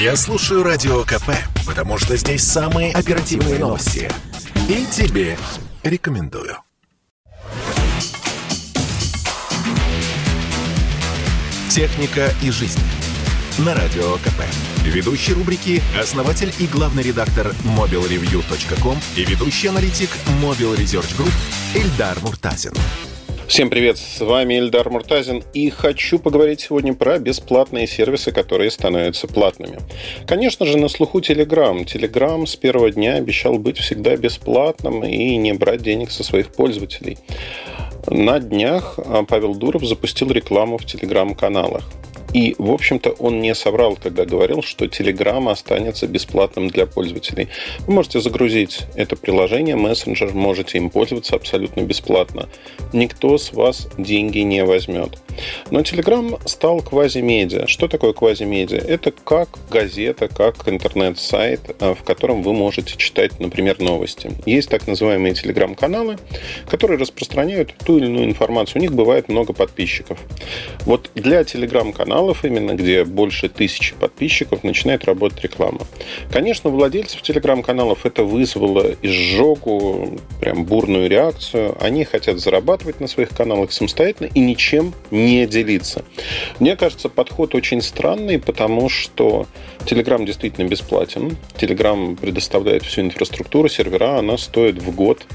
Я слушаю Радио КП, потому что здесь самые оперативные новости. И тебе рекомендую. «Техника и жизнь» на Радио КП. Ведущий рубрики – основатель и главный редактор mobilreview.com и ведущий аналитик Mobile Research Group Эльдар Муртазин. Всем привет, с вами Ильдар Муртазин, и хочу поговорить сегодня про бесплатные сервисы, которые становятся платными. Конечно же, на слуху Telegram. Telegram с первого дня обещал быть всегда бесплатным и не брать денег со своих пользователей. На днях а, Павел Дуров запустил рекламу в телеграм-каналах. И, в общем-то, он не соврал, когда говорил, что Telegram останется бесплатным для пользователей. Вы можете загрузить это приложение, мессенджер, можете им пользоваться абсолютно бесплатно. Никто с вас деньги не возьмет. Но Telegram стал квазимедиа. Что такое квазимедиа? Это как газета, как интернет-сайт, э, в котором вы можете читать, например, новости. Есть так называемые телеграм-каналы, которые распространяют ту или иную информацию. У них бывает много подписчиков. Вот для телеграм-канала каналов именно, где больше тысячи подписчиков, начинает работать реклама. Конечно, владельцев телеграм-каналов это вызвало изжогу, прям бурную реакцию. Они хотят зарабатывать на своих каналах самостоятельно и ничем не делиться. Мне кажется, подход очень странный, потому что Telegram действительно бесплатен. Telegram предоставляет всю инфраструктуру, сервера, она стоит в год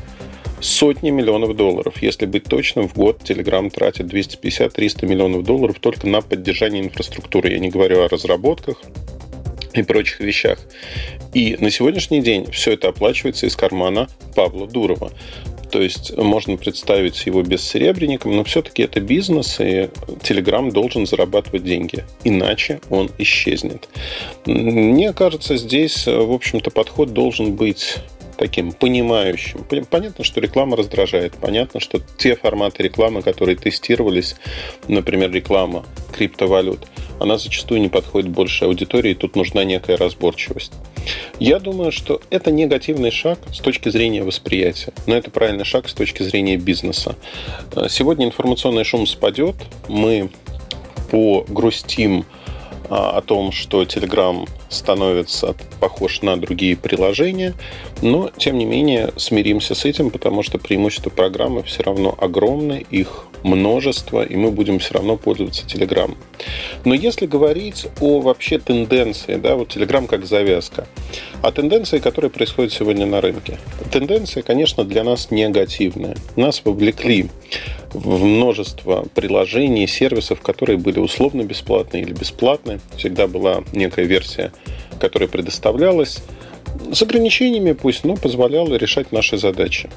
сотни миллионов долларов. Если быть точным, в год Telegram тратит 250-300 миллионов долларов только на поддержание инфраструктуры. Я не говорю о разработках и прочих вещах. И на сегодняшний день все это оплачивается из кармана Павла Дурова. То есть можно представить его без серебряником, но все-таки это бизнес, и Telegram должен зарабатывать деньги. Иначе он исчезнет. Мне кажется, здесь, в общем-то, подход должен быть таким понимающим. Понятно, что реклама раздражает. Понятно, что те форматы рекламы, которые тестировались, например, реклама криптовалют, она зачастую не подходит большей аудитории, и тут нужна некая разборчивость. Я думаю, что это негативный шаг с точки зрения восприятия, но это правильный шаг с точки зрения бизнеса. Сегодня информационный шум спадет, мы погрустим а, о том, что Telegram становится похож на другие приложения, но, тем не менее, смиримся с этим, потому что преимущества программы все равно огромны, их множество, и мы будем все равно пользоваться Telegram. Но если говорить о вообще тенденции, да, вот Telegram как завязка, о тенденции, которая происходит сегодня на рынке. Тенденция, конечно, для нас негативная. Нас вовлекли в множество приложений, сервисов, которые были условно бесплатные или бесплатные. Всегда была некая версия, которая предоставлялась с ограничениями пусть, но позволяла решать наши задачи.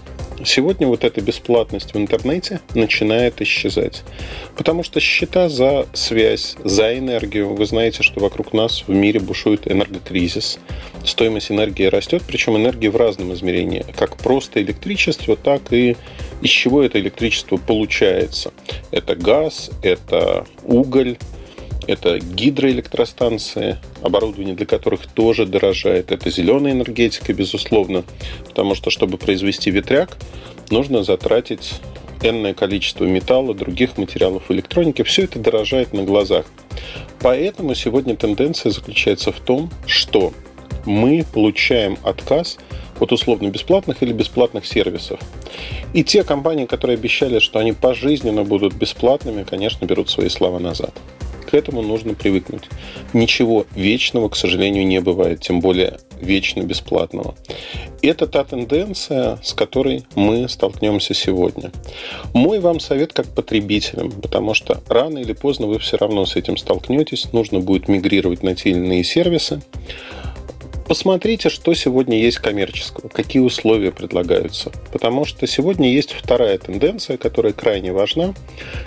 Сегодня вот эта бесплатность в интернете начинает исчезать. Потому что счета за связь, за энергию, вы знаете, что вокруг нас в мире бушует энергокризис. Стоимость энергии растет, причем энергии в разном измерении. Как просто электричество, так и из чего это электричество получается. Это газ, это уголь, это гидроэлектростанции, оборудование для которых тоже дорожает. Это зеленая энергетика, безусловно, потому что, чтобы произвести ветряк, нужно затратить энное количество металла, других материалов электроники. Все это дорожает на глазах. Поэтому сегодня тенденция заключается в том, что мы получаем отказ от условно бесплатных или бесплатных сервисов. И те компании, которые обещали, что они пожизненно будут бесплатными, конечно, берут свои слова назад к этому нужно привыкнуть. Ничего вечного, к сожалению, не бывает, тем более вечно бесплатного. Это та тенденция, с которой мы столкнемся сегодня. Мой вам совет как потребителям, потому что рано или поздно вы все равно с этим столкнетесь, нужно будет мигрировать на те или иные сервисы. Посмотрите, что сегодня есть коммерческого, какие условия предлагаются. Потому что сегодня есть вторая тенденция, которая крайне важна.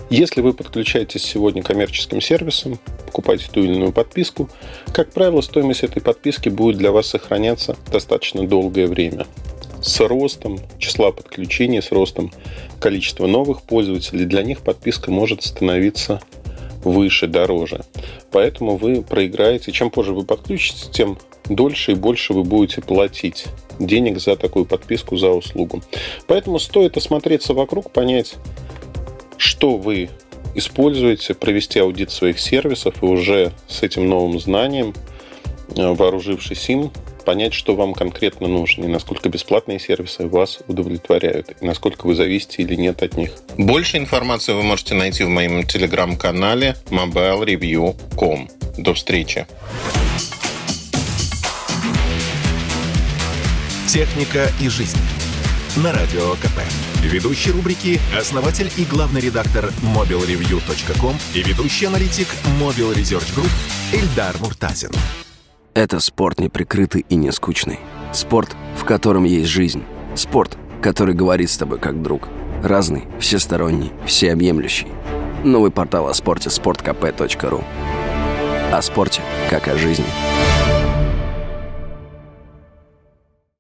Если вы подключаетесь сегодня коммерческим сервисам, покупаете ту или иную подписку, как правило, стоимость этой подписки будет для вас сохраняться достаточно долгое время. С ростом числа подключений, с ростом количества новых пользователей, для них подписка может становиться выше, дороже. Поэтому вы проиграете. Чем позже вы подключитесь, тем дольше и больше вы будете платить денег за такую подписку, за услугу. Поэтому стоит осмотреться вокруг, понять, что вы используете, провести аудит своих сервисов и уже с этим новым знанием вооружившись им, понять, что вам конкретно нужно, и насколько бесплатные сервисы вас удовлетворяют, и насколько вы зависите или нет от них. Больше информации вы можете найти в моем телеграм-канале mobilereview.com. До встречи! Техника и жизнь. На радио КП. Ведущий рубрики – основатель и главный редактор mobilreview.com и ведущий аналитик Mobile Research Group Эльдар Муртазин. Это спорт неприкрытый и не скучный. Спорт, в котором есть жизнь. Спорт, который говорит с тобой как друг. Разный, всесторонний, всеобъемлющий. Новый портал о спорте – sportkp.ru О спорте, как о жизни.